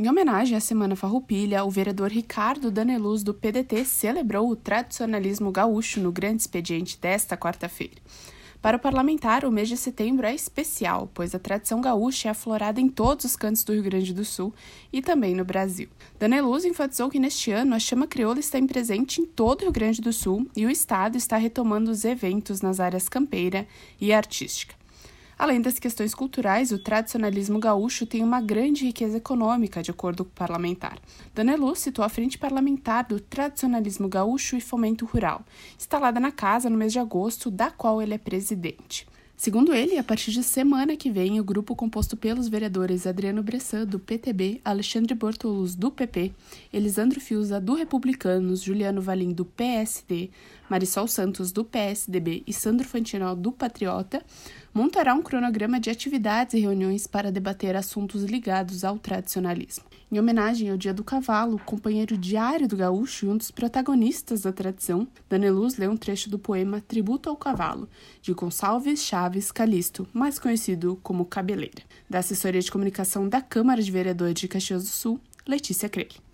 Em homenagem à Semana Farroupilha, o vereador Ricardo Daneluz, do PDT, celebrou o tradicionalismo gaúcho no grande expediente desta quarta-feira. Para o parlamentar, o mês de setembro é especial, pois a tradição gaúcha é aflorada em todos os cantos do Rio Grande do Sul e também no Brasil. Daneluz enfatizou que neste ano a chama crioula está presente em todo o Rio Grande do Sul e o Estado está retomando os eventos nas áreas campeira e artística. Além das questões culturais, o tradicionalismo gaúcho tem uma grande riqueza econômica, de acordo com o parlamentar. Danelu citou a Frente Parlamentar do Tradicionalismo Gaúcho e Fomento Rural, instalada na casa no mês de agosto, da qual ele é presidente. Segundo ele, a partir de semana que vem, o grupo composto pelos vereadores Adriano Bressan, do PTB, Alexandre Bortolus, do PP, Elisandro Fiuza, do Republicanos, Juliano Valim, do PSD, Marisol Santos, do PSDB e Sandro Fantinal, do Patriota, montará um cronograma de atividades e reuniões para debater assuntos ligados ao tradicionalismo. Em homenagem ao Dia do Cavalo, companheiro diário do gaúcho e um dos protagonistas da tradição, Daneluz lê um trecho do poema Tributo ao Cavalo, de Gonçalves Chaves Calisto, mais conhecido como Cabeleira, da assessoria de comunicação da Câmara de Vereadores de Caxias do Sul, Letícia Crele.